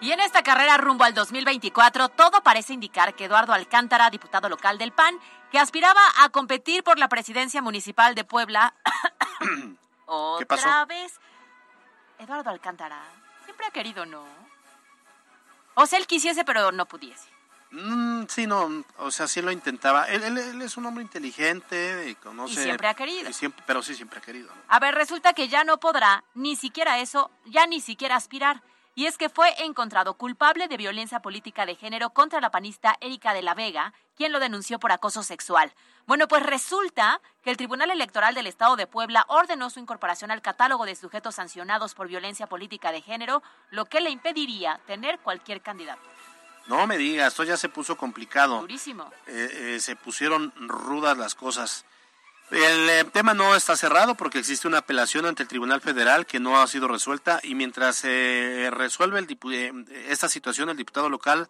Y en esta carrera rumbo al 2024, todo parece indicar que Eduardo Alcántara, diputado local del PAN, que aspiraba a competir por la presidencia municipal de Puebla, otra ¿Qué pasó? vez. Eduardo Alcántara siempre ha querido, ¿no? O sea, él quisiese, pero no pudiese. Mm, sí, no, o sea, sí lo intentaba. Él, él- él es un hombre inteligente y conoce. Y siempre ha querido. siempre- pero sí, siempre ha querido. ¿no? A ver, resulta que ya no podrá ni siquiera eso, ya ni siquiera aspirar. Y es que fue encontrado culpable de violencia política de género contra la panista Erika de la Vega, quien lo denunció por acoso sexual. Bueno, pues resulta que el Tribunal Electoral del Estado de Puebla ordenó su incorporación al catálogo de sujetos sancionados por violencia política de género, lo que le impediría tener cualquier candidato. No me digas, esto ya se puso complicado. Durísimo. Eh, eh, se pusieron rudas las cosas. El eh, tema no está cerrado porque existe una apelación ante el Tribunal Federal que no ha sido resuelta y mientras se resuelve el dipu- eh, esta situación, el diputado local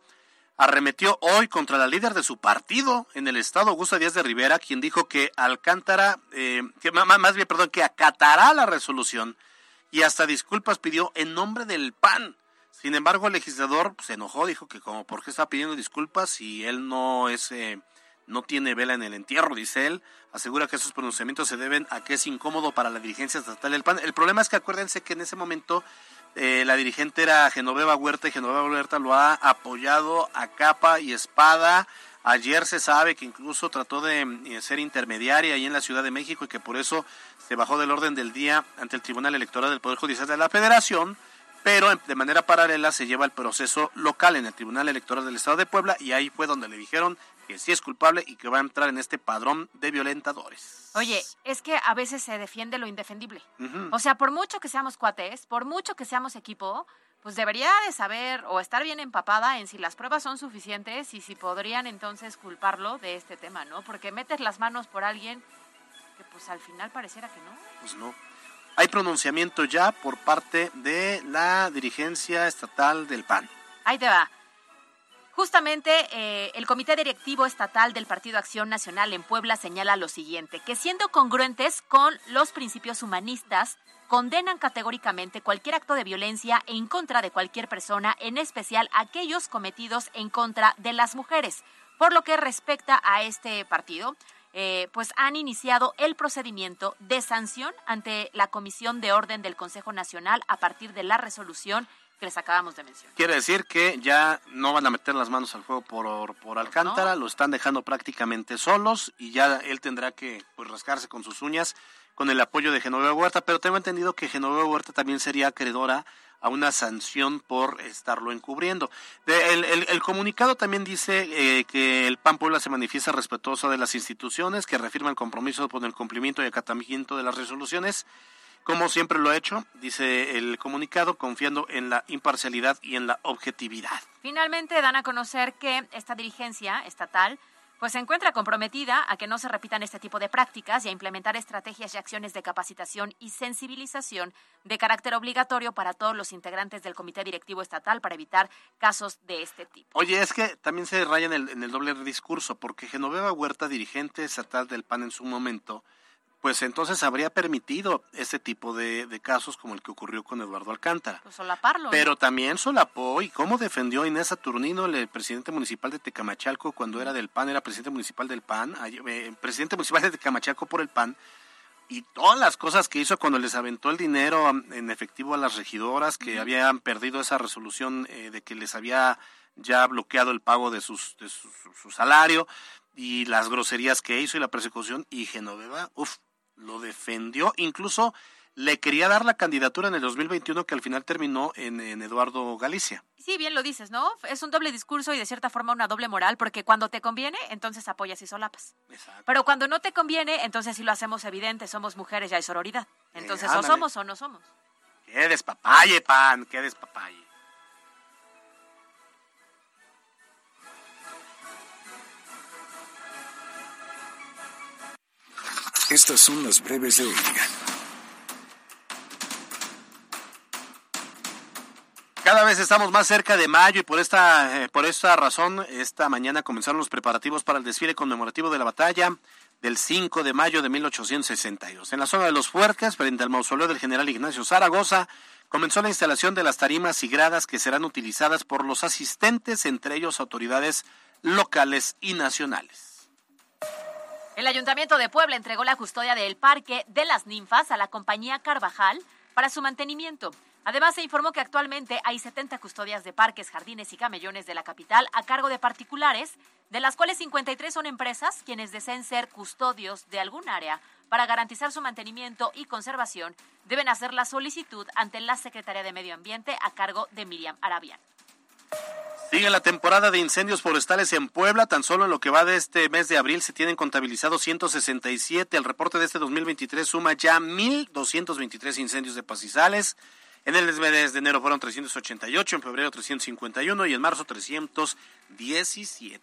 arremetió hoy contra la líder de su partido en el estado, Augusta Díaz de Rivera, quien dijo que Alcántara, eh, que más bien, perdón, que acatará la resolución y hasta disculpas pidió en nombre del PAN. Sin embargo, el legislador se enojó, dijo que como por qué está pidiendo disculpas si él no es eh, no tiene vela en el entierro, dice él. Asegura que esos pronunciamientos se deben a que es incómodo para la dirigencia estatal del PAN. El problema es que acuérdense que en ese momento eh, la dirigente era Genoveva Huerta y Genoveva Huerta lo ha apoyado a capa y espada. Ayer se sabe que incluso trató de eh, ser intermediaria ahí en la Ciudad de México y que por eso se bajó del orden del día ante el Tribunal Electoral del Poder Judicial de la Federación pero de manera paralela se lleva el proceso local en el Tribunal Electoral del Estado de Puebla y ahí fue donde le dijeron que sí es culpable y que va a entrar en este padrón de violentadores. Oye, es que a veces se defiende lo indefendible. O sea, por mucho que seamos cuates, por mucho que seamos equipo, pues debería de saber o estar bien empapada en si las pruebas son suficientes y si podrían entonces culparlo de este tema, ¿no? Porque metes las manos por alguien que pues al final pareciera que no. Pues no. Hay pronunciamiento ya por parte de la dirigencia estatal del PAN. Ahí te va. Justamente eh, el Comité Directivo Estatal del Partido Acción Nacional en Puebla señala lo siguiente, que siendo congruentes con los principios humanistas, condenan categóricamente cualquier acto de violencia en contra de cualquier persona, en especial aquellos cometidos en contra de las mujeres. Por lo que respecta a este partido, eh, pues han iniciado el procedimiento de sanción ante la Comisión de Orden del Consejo Nacional a partir de la resolución que les acabamos de mencionar. Quiere decir que ya no van a meter las manos al fuego por, por Alcántara, lo están dejando prácticamente solos y ya él tendrá que pues, rascarse con sus uñas con el apoyo de Genoveva Huerta, pero tengo entendido que Genoveva Huerta también sería acreedora a una sanción por estarlo encubriendo. el, comunicado también dice eh, que el PAN Puebla se manifiesta respetuoso de las instituciones, que reafirma el compromiso con el cumplimiento y acatamiento de las resoluciones como siempre lo ha hecho, dice el comunicado, confiando en la imparcialidad y en la objetividad. Finalmente dan a conocer que esta dirigencia estatal pues se encuentra comprometida a que no se repitan este tipo de prácticas y a implementar estrategias y acciones de capacitación y sensibilización de carácter obligatorio para todos los integrantes del Comité Directivo Estatal para evitar casos de este tipo. Oye, es que también se raya en el, en el doble discurso, porque Genoveva Huerta, dirigente estatal del PAN en su momento, pues entonces habría permitido ese tipo de, casos como el que ocurrió con Eduardo Alcántara. Pues solaparlo. Pero también solapó y cómo defendió Inés Saturnino, el presidente municipal de Tecamachalco, cuando era del PAN, era presidente municipal del PAN, eh, presidente municipal de Tecamachalco por el PAN, y todas las cosas que hizo cuando les aventó el dinero en efectivo a las regidoras que habían perdido esa resolución eh, de que les había ya bloqueado el pago de, sus, de su, su salario y las groserías que hizo y la persecución y Genoveva, uff, lo defendió, incluso le quería dar la candidatura en el 2021 que al final terminó en, Eduardo Galicia. Sí, bien lo dices, ¿no? Es un doble discurso y de cierta forma una doble moral, porque cuando te conviene, entonces apoyas y solapas. Exacto. Pero cuando no te conviene, entonces sí lo hacemos evidente, somos mujeres, ya hay sororidad. Entonces o somos o no somos. Qué despapalle, pan, qué despapalle. Estas son las breves de hoy. Cada vez estamos más cerca de mayo y por esta, eh, por esta razón, esta mañana comenzaron los preparativos para el desfile conmemorativo de la batalla del 5 de mayo de 1862. En la zona de los Fuertes, frente al mausoleo del general Ignacio Zaragoza, comenzó la instalación de las tarimas y gradas que serán utilizadas por los asistentes, entre ellos autoridades locales y nacionales. El Ayuntamiento de Puebla entregó la custodia del Parque de las Ninfas a la compañía Carvajal para su mantenimiento. Además, se informó que actualmente hay 70 custodias de parques, jardines y camellones de la capital a cargo de particulares, de las cuales 53 son empresas quienes deseen ser custodios de algún área. Para garantizar su mantenimiento y conservación, deben hacer la solicitud ante la Secretaría de Medio Ambiente a cargo de Miriam Arabian. Sigue la temporada de incendios forestales en Puebla. Tan solo en lo que va de este mes de abril se tienen contabilizados 167. El reporte de este 2023 suma ya 1.223 incendios de pastizales. En el mes de enero fueron 388, en febrero 351 y en marzo 317.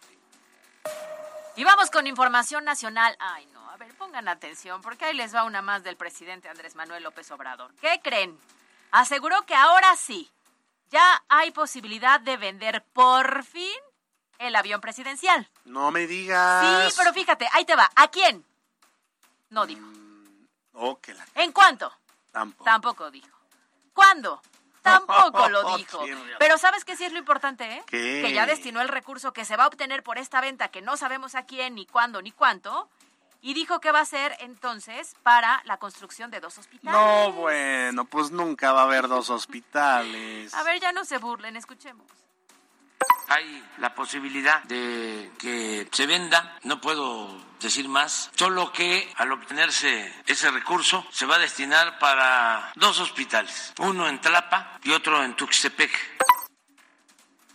Y vamos con información nacional. Ay, no, a ver, pongan atención, porque ahí les va una más del presidente Andrés Manuel López Obrador. ¿Qué creen? Aseguró que ahora sí ya hay posibilidad de vender por fin el avión presidencial. No me digas. Sí, pero fíjate, ahí te va. ¿A quién? No dijo. Mm, ¿En cuánto? Tampoco. Tampoco dijo. ¿Cuándo? Tampoco lo dijo. Pero ¿sabes qué sí es lo importante? Eh? Que ya destinó el recurso que se va a obtener por esta venta, que no sabemos a quién, ni cuándo, ni cuánto, y dijo que va a ser entonces para la construcción de dos hospitales. No, bueno, pues nunca va a haber dos hospitales. A ver, ya no se burlen, escuchemos. hay la posibilidad de que se venda, no puedo decir más, solo que al obtenerse ese recurso se va a destinar para dos hospitales, uno en Tlapa y otro en Tuxtepec.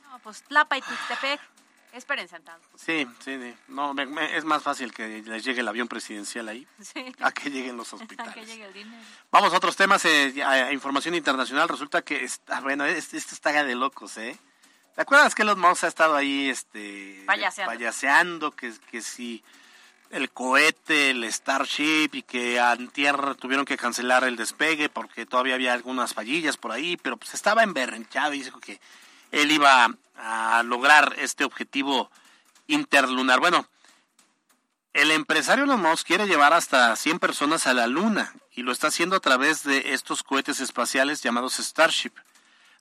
No, pues Tlapa y Tuxtepec. Esperen sentados. Sí, sí, sí. No, me- me- es más fácil que les llegue el avión presidencial ahí Sí. a que lleguen los A que hospitales. llegue el dinero. Vamos a otros temas, eh, a- a información internacional. Resulta que, está, bueno, este está de locos, ¿eh? ¿Te acuerdas que Elon Musk ha estado ahí, este... Payaseando. payaseando, que, que si el cohete, el Starship y que antier tuvieron que cancelar el despegue porque todavía había algunas fallillas por ahí, pero pues estaba emberrenchado y dijo que él iba a lograr este objetivo interlunar. Bueno, el empresario Elon Musk quiere llevar hasta 100 personas a la Luna y lo está haciendo a través de estos cohetes espaciales llamados Starship.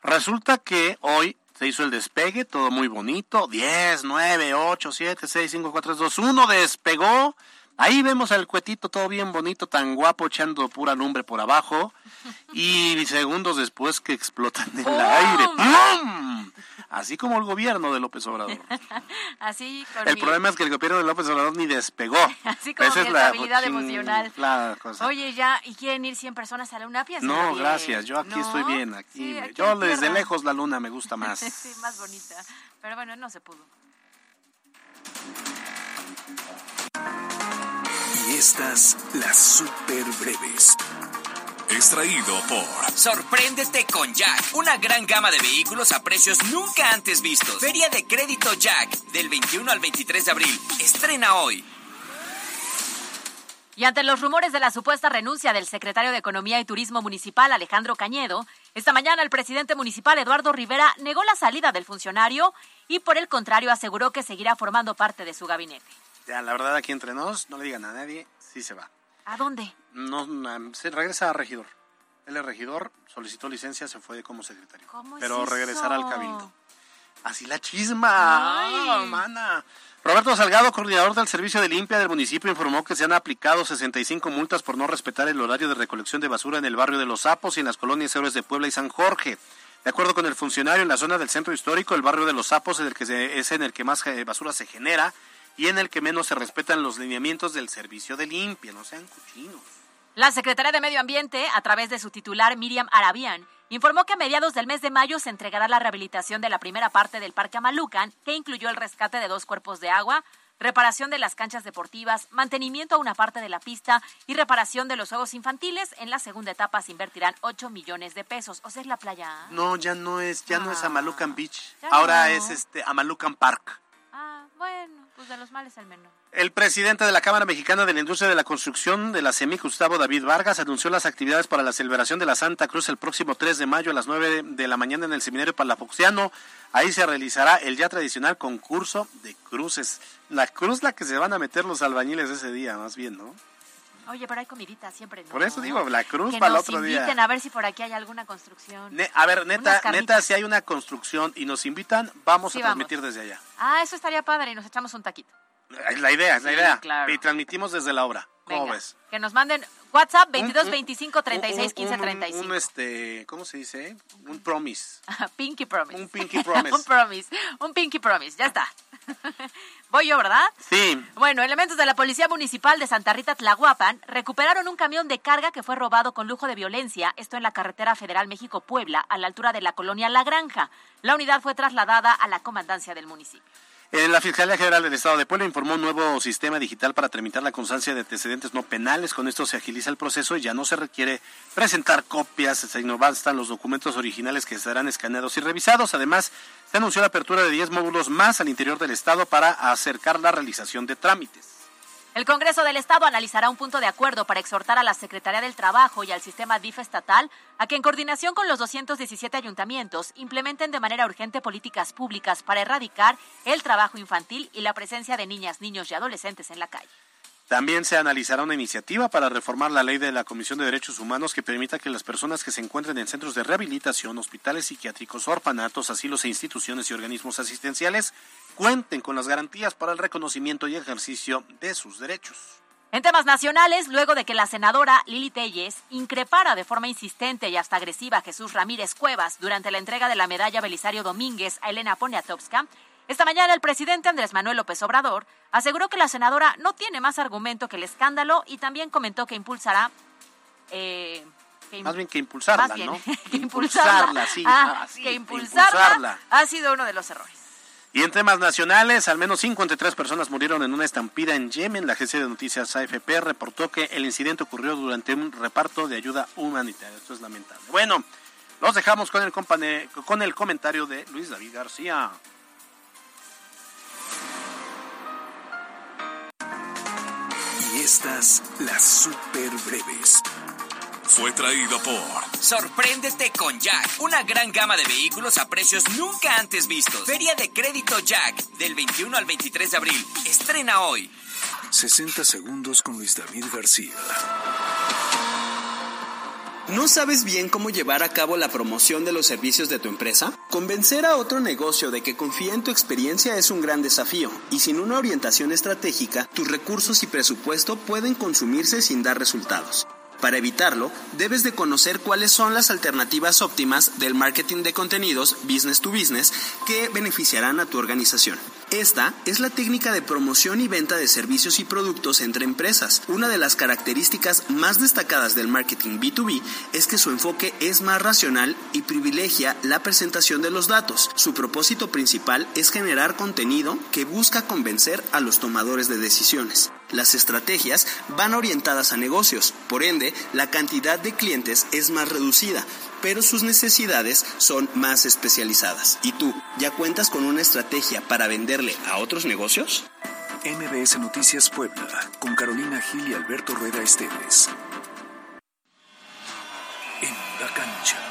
Resulta que hoy se hizo el despegue, todo muy bonito, 10, 9, 8, 7, 6, 5, 4, 3, 2, 1, despegó. Ahí vemos al cuetito todo bien bonito, tan guapo, echando pura lumbre por abajo. Y segundos después que explotan en el aire. ¡Pum! Así como el gobierno de López Obrador. Así El mi- problema es que el gobierno de López Obrador ni despegó. Así como Esa mi es la estabilidad emocional. La cosa. Oye, ya, ¿y quieren ir 100 personas a la luna? Piénsalo no, bien. gracias. Yo aquí ¿No? estoy bien. Aquí, Sí, aquí yo desde tierra. lejos la luna me gusta más. sí, más bonita. Pero bueno, no se pudo. Y estas las super breves. Extraído por Sorpréndete con Jack, una gran gama de vehículos a precios nunca antes vistos. Feria de crédito Jack, del 21 al 23 de abril. Estrena hoy. Y ante los rumores de la supuesta renuncia del secretario de Economía y Turismo Municipal, Alejandro Cañedo, esta mañana el presidente municipal, Eduardo Rivera, negó la salida del funcionario y, por el contrario, aseguró que seguirá formando parte de su gabinete. Ya, la verdad, aquí entre nos, no le digan a nadie, sí se va. ¿A dónde? No, no, se regresa a regidor. Él es regidor, solicitó licencia, se fue como secretario. ¿Cómo es Pero eso? regresará al cabildo. Así la chisma, Ay. ah. Roberto Salgado, coordinador del Servicio de Limpia del municipio, informó que se han aplicado 65 multas por no respetar el horario de recolección de basura en el barrio de Los Sapos y en las colonias Héroes de Puebla y San Jorge. De acuerdo con el funcionario, en la zona del centro histórico, el barrio de Los Sapos es, el que se- es en el que más eh, basura se genera y en el que menos se respetan los lineamientos del Servicio de Limpia. No sean cochinos. La Secretaría de Medio Ambiente, a través de su titular Miriam Arabian, informó que a mediados del mes de mayo se entregará la rehabilitación de la primera parte del Parque Amalucan, que incluyó el rescate de dos cuerpos de agua, reparación de las canchas deportivas, mantenimiento a una parte de la pista y reparación de los juegos infantiles. En la segunda etapa se invertirán 8 millones de pesos. O sea, es la playa. No, ya no es, ya no es Amalucan Beach. ya Ahora no. es este Amalucan Park. Bueno, pues de los males el menor. El presidente de la Cámara Mexicana de la Industria de la Construcción de la CEMIC, Gustavo David Vargas, anunció las actividades para la celebración de la Santa Cruz el próximo 3 de mayo a las 9 de la mañana en el Seminario Palafoxiano. Ahí se realizará el ya tradicional concurso de cruces. La cruz la que se van a meter los albañiles ese día, más bien, ¿no? Oye, pero hay comidita siempre, ¿no? Por eso digo, la cruz que para el nos otro día. inviten a ver si por aquí hay alguna construcción. Ne- a ver, neta, neta, si hay una construcción y nos invitan, vamos Sí, a vamos. transmitir desde allá. Ah, eso estaría padre y nos echamos un taquito. Es la idea, es la Sí, idea. claro. Y transmitimos desde la obra. ¿Cómo Venga, ves? Que nos manden WhatsApp Un- 22 un- 25 36 un- 15 un- 35. Un, este, ¿cómo se dice? Un promise. Pinky Promise. Un Pinky Promise. un Promise. Un Pinky Promise. Ya está. Voy yo, ¿verdad? Sí. Bueno, elementos de la Policía Municipal de Santa Rita Tlahuapan recuperaron un camión de carga que fue robado con lujo de violencia, esto en la carretera federal México-Puebla, a la altura de la colonia La Granja. La unidad fue trasladada a la comandancia del municipio. Eh, La Fiscalía General del Estado de Puebla informó un nuevo sistema digital para tramitar la constancia de antecedentes no penales. Con esto se agiliza el proceso y ya no se requiere presentar copias, se bastan los documentos originales que serán escaneados y revisados. Además, se anunció la apertura de 10 módulos más al interior del Estado para acercar la realización de trámites. El Congreso del Estado analizará un punto de acuerdo para exhortar a la Secretaría del Trabajo y al sistema DIF estatal a que en coordinación con los 217 ayuntamientos implementen de manera urgente políticas públicas para erradicar el trabajo infantil y la presencia de niñas, niños y adolescentes en la calle. También se analizará una iniciativa para reformar la ley de la Comisión de Derechos Humanos que permita que las personas que se encuentren en centros de rehabilitación, hospitales psiquiátricos, orfanatos, asilos e instituciones y organismos asistenciales cuenten con las garantías para el reconocimiento y ejercicio de sus derechos. En temas nacionales, luego de que la senadora Lili Telles increpara de forma insistente y hasta agresiva a Jesús Ramírez Cuevas durante la entrega de la medalla Belisario Domínguez a Elena Poniatowska, esta mañana el presidente Andrés Manuel López Obrador aseguró que la senadora no tiene más argumento que el escándalo y también comentó que impulsará eh, más bien que impulsarla, bien, ¿no? que impulsarla, sí. Ah, ah, sí, que impulsarla, ha sido uno de los errores. Y en temas nacionales, al menos 53 personas murieron en una estampida en Yemen. La agencia de noticias AFP reportó que el incidente ocurrió durante un reparto de ayuda humanitaria. Esto es lamentable. Bueno, los dejamos con el, con el comentario de Luis David García. Y estas, las super breves fue traído por Sorpréndete con Jack, una gran gama de vehículos a precios nunca antes vistos. Feria de Crédito Jack, del 21 al 23 de abril. Estrena hoy. 60 segundos con Luis David García. ¿No sabes bien cómo llevar a cabo la promoción de los servicios de tu empresa? Convencer a otro negocio de que confía en tu experiencia es un gran desafío, y sin una orientación estratégica, tus recursos y presupuesto pueden consumirse sin dar resultados. Para evitarlo, debes de conocer cuáles son las alternativas óptimas del marketing de contenidos business to business que beneficiarán a tu organización. Esta es la técnica de promoción y venta de servicios y productos entre empresas. Una de las características más destacadas del marketing B2B es que su enfoque es más racional y privilegia la presentación de los datos. Su propósito principal es generar contenido que busca convencer a los tomadores de decisiones. Las estrategias van orientadas a negocios, por ende, la cantidad de clientes es más reducida, pero sus necesidades son más especializadas. ¿Y tú, ya cuentas con una estrategia para venderle a otros negocios? MBS Noticias Puebla, con Carolina Gil y Alberto Rueda Esteves. En la cancha.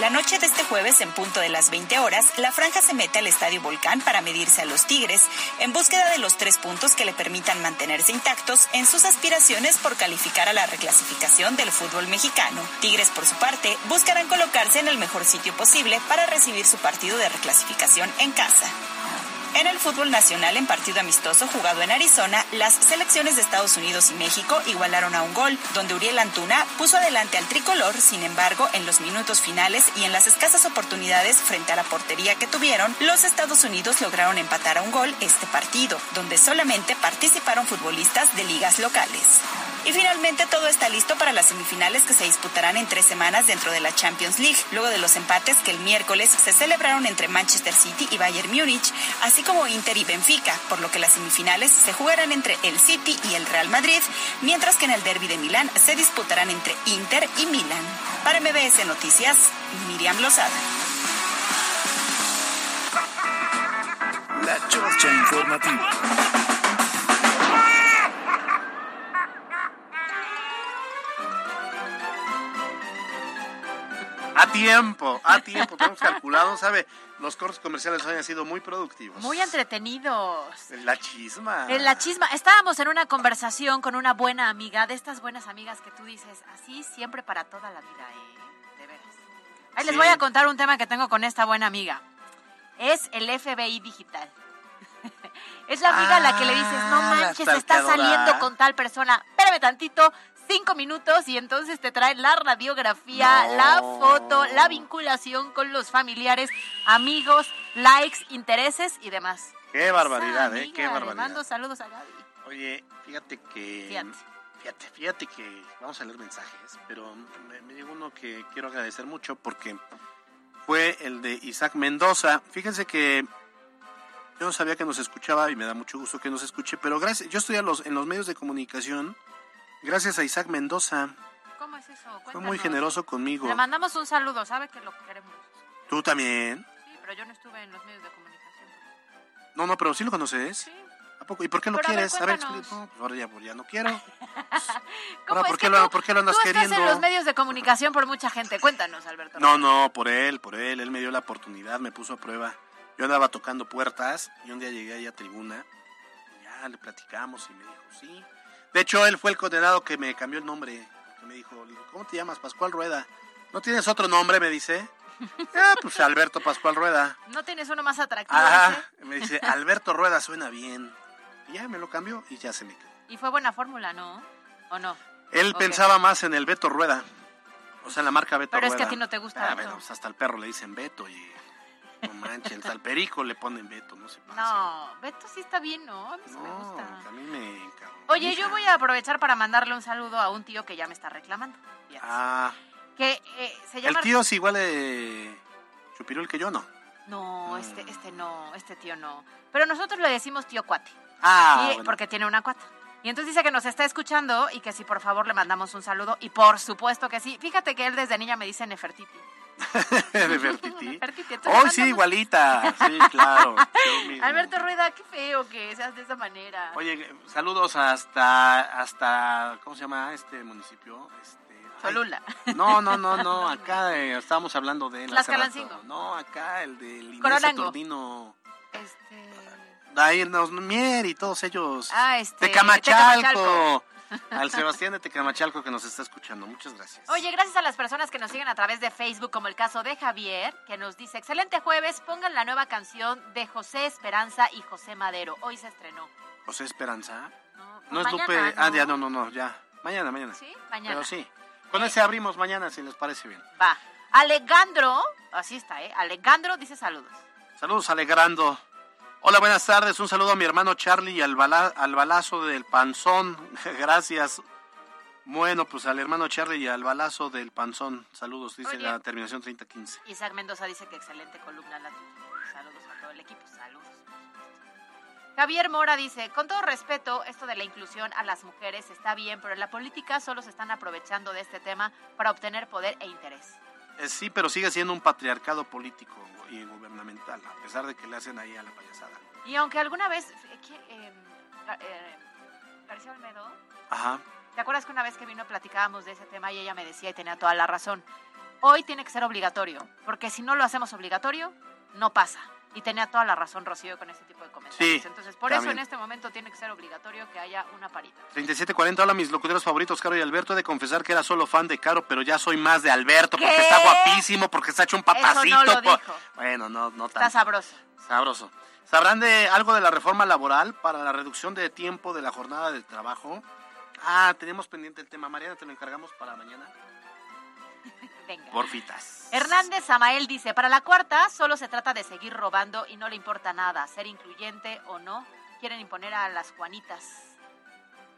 La noche de este jueves, en punto de las 20 horas, la franja se mete al Estadio Volcán para medirse a los Tigres en búsqueda de los tres puntos que le permitan mantenerse intactos en sus aspiraciones por calificar a la reclasificación del fútbol mexicano. Tigres, por su parte, buscarán colocarse en el mejor sitio posible para recibir su partido de reclasificación en casa. En el fútbol nacional, en partido amistoso jugado en Arizona, las selecciones de Estados Unidos y México igualaron a un gol, donde Uriel Antuna puso adelante al tricolor, sin embargo, en los minutos finales y en las escasas oportunidades frente a la portería que tuvieron, los Estados Unidos lograron empatar a un gol este partido, donde solamente participaron futbolistas de ligas locales. Y finalmente todo está listo para las semifinales que se disputarán en tres semanas dentro de la Champions League, luego de los empates que el miércoles se celebraron entre Manchester City y Bayern Múnich, así como Inter y Benfica, por lo que las semifinales se jugarán entre el City y el Real Madrid, mientras que en el derby de Milán se disputarán entre Inter y Milán. Para MBS Noticias, Miriam Lozada. La Informativa. A tiempo, a tiempo, tenemos calculado, ¿sabe? Los cortes comerciales hoy han sido muy productivos. Muy entretenidos. En la chisma. En la chisma. Estábamos en una conversación con una buena amiga, de estas buenas amigas que tú dices, así siempre para toda la vida, ¿eh? De veras. Ahí les voy a contar un tema que tengo con esta buena amiga. Es el FBI digital. es la amiga a la que le dices, no Ah, manches, está saliendo con tal persona. Espérame tantito, cinco minutos y entonces te trae la radiografía, No. la foto, la vinculación con los familiares, amigos, likes, intereses y demás. Qué barbaridad, ¿eh? Qué le barbaridad. mando saludos a Gaby. Oye, fíjate que... Fíjate. Fíjate, fíjate que vamos a leer mensajes, pero me, me llegó uno que quiero agradecer mucho porque fue el de Isaac Mendoza. Fíjense que yo no sabía que nos escuchaba y me da mucho gusto que nos escuche, pero gracias, yo estoy a los, en los medios de comunicación gracias a Isaac Mendoza. ¿Cómo es eso? Fue muy Cuéntanos. generoso conmigo. Le mandamos un saludo, sabe que lo queremos. ¿Tú también? Sí, pero yo no estuve en los medios de comunicación. No, no, pero sí lo conoces. ¿A poco? ¿Y por qué lo Pero a ver, quieres? A ver, cuéntanos. explica. No, pues ahora ya, pues ya no quiero. ¿Cómo Ahora, es ¿por que qué, lo, ¿por qué lo andas Tú queriendo? estás en los medios de comunicación por mucha gente. Cuéntanos, Alberto. No, no, por él, por él. Él me dio la oportunidad, me puso a prueba. Yo andaba tocando puertas y un día llegué ahí a tribuna. Ya le platicamos y me dijo, sí. De hecho, él fue el condenado que me cambió el nombre. Que me dijo, ¿cómo te llamas? Pascual Rueda. ¿No tienes otro nombre? Me dice. Ah, pues Alberto Pascual Rueda. No tienes uno más atractivo. Ajá. Me dice, Alberto Rueda suena bien. Y ya me lo cambió y ya se me quedó. Y fue buena fórmula, ¿no? ¿O no? Él pensaba más en el Beto Rueda. O sea, la marca Beto Pero es Rueda. que a ti no te gusta Ah, Beto. bueno, pues hasta el perro le dicen Beto y... No manches, al perico le ponen Beto, no se pasa. No, Beto sí está bien, ¿no? A mí sí me No, gusta. a mí me. Oye, yo voy a aprovechar para mandarle un saludo a un tío que ya me está reclamando. Fíjate. Ah, Que eh, se llama... el tío es igual de chupirul que yo, ¿no? No, este, este no, este tío no. Pero nosotros le decimos tío cuate. Ah, bueno. Porque tiene una cuata. Y entonces dice que nos está escuchando y que si por favor le mandamos un saludo. Y por supuesto que sí. Fíjate que él desde niña me dice Nefertiti. de Oh, le sí, igualita. Sí, claro. Alberto Rueda, qué feo que seas de esa manera. Oye, saludos hasta, hasta, ¿cómo se llama este municipio? Este, ay, Cholula. No, no, no, no, acá eh, estábamos hablando de Tlaxcalancingo. rato. No, acá el del Coronango. Saturnino, Este... ahí Mier y todos ellos. Ah, este... Tecamachalco. Tecamachalco. Al Sebastián de Tecamachalco que nos está escuchando. Muchas gracias. Oye, gracias a las personas que nos siguen a través de Facebook, como el caso de Javier, que nos dice, excelente jueves, pongan la nueva canción de José Esperanza y José Madero. Hoy se estrenó. José Esperanza. No, No es Lupe. Ah, ¿no? ya, no, no, no, ya. Mañana, mañana. Sí, mañana. Pero sí. Con ese abrimos mañana, si les parece bien. Va. Alejandro, así está, ¿eh? Alejandro dice saludos. Saludos, Alegrando. Hola, buenas tardes. Un saludo a mi hermano Charlie y al, bala- al balazo del panzón. Gracias. Bueno, pues al hermano Charlie y al balazo del panzón. Saludos, dice Oye. la terminación 3015. Isaac Mendoza dice que excelente columna la. Saludos a todo el equipo, saludos. Javier Mora dice, con todo respeto, esto de la inclusión a las mujeres está bien, pero en la política solo se están aprovechando de este tema para obtener poder e interés. Eh, sí, pero sigue siendo un patriarcado político y gubernamental, a pesar de que le hacen ahí a la payasada. Y aunque alguna vez, eh, ¿quién, eh, Ga- eh, García Olmedo, Ajá. ¿te acuerdas que una vez que vino platicábamos de ese tema y ella me decía y tenía toda la razón? Hoy tiene que ser obligatorio, porque si no lo hacemos obligatorio, no pasa. Y tenía toda la razón Rocío con ese tipo de comentarios. Sí, Entonces, por eso también. en este momento tiene que ser obligatorio que haya una parita. 3740, hola mis locutores favoritos, Caro y Alberto. He de confesar que era solo fan de Caro, pero ya soy más de Alberto porque ¿Qué? está guapísimo, porque está hecho un papacito. Eso no lo por- dijo. Bueno, no, no tanto. Está sabroso. Sabroso. ¿Sabrán de algo de la reforma laboral para la reducción de tiempo de la jornada de trabajo? Ah, tenemos pendiente el tema. Mariana, te lo encargamos para mañana. Venga. Porfitas. Hernández Samael dice, para la cuarta solo se trata de seguir robando y no le importa nada, ser incluyente o no. Quieren imponer a las Juanitas.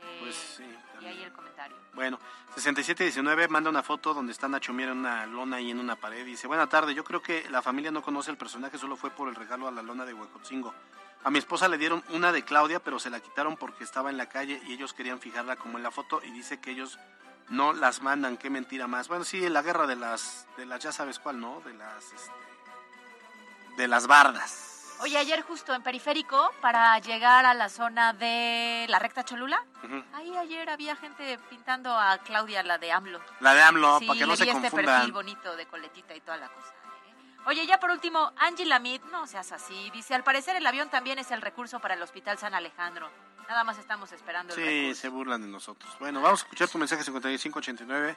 Eh, Pues sí, Y ahí el comentario. Bueno, 6719 manda una foto donde está Nacho Mier en una lona y en una pared. Dice, buena tarde, yo creo que la familia no conoce el personaje, solo fue por el regalo a la lona de Huecotzingo. A mi esposa le dieron una de Claudia, pero se la quitaron porque estaba en la calle y ellos querían fijarla como en la foto y dice que ellos no las mandan, qué mentira más. Bueno, sí, la guerra de las, de las ya sabes cuál, ¿no? De las, este, de las bardas. Oye, ayer justo en Periférico, para llegar a la zona de la recta Cholula, ahí ayer había gente pintando a Claudia, la de AMLO. La de AMLO, sí, para que no le se vi este perfil confundan. bonito de coletita y toda la cosa. ¿eh? Oye, ya por último, Angie Lamid, no seas así. Dice, al parecer el avión también es el recurso para el Hospital San Alejandro. Nada más estamos esperando el Sí, recurso. se burlan de nosotros. Bueno, vamos a escuchar tu mensaje 5589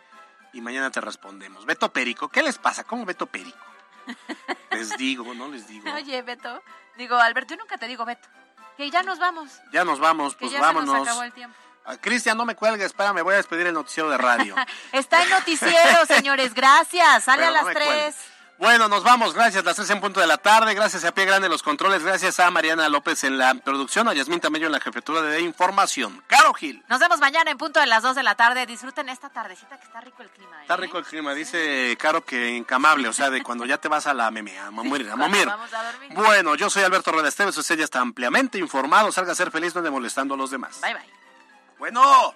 y mañana te respondemos. Beto Perico, ¿qué les pasa? ¿Cómo Beto Perico? Les digo, no les digo. Oye, Beto, digo, Alberto, yo nunca te digo Beto. Que ya nos vamos. Ya nos vamos, Que pues ya se vámonos. nos acabó el tiempo. Ah, Cristian, no me cuelgues, espera, me voy a despedir el noticiero de radio. Está en noticiero, señores. Gracias. Sale Pero a no las me tres. cuelgues. Bueno, nos vamos, gracias, las tres en punto de la tarde, gracias a Pie Grande en los controles, gracias a Mariana López en la producción, a Yasmín Tamello en la jefatura de información. Caro Gil. Nos vemos mañana en punto de las 2 de la tarde. Disfruten esta tardecita que está rico el clima. ¿eh? Está rico el clima, dice Caro que encamable, o sea, de cuando ya te vas a la meme, a morir, a momir. Vamos a dormir. Bueno, yo soy Alberto Rueda Esteves, usted ya está ampliamente informado, salga a ser feliz, no ande molestando a los demás. Bye, bye. Bueno.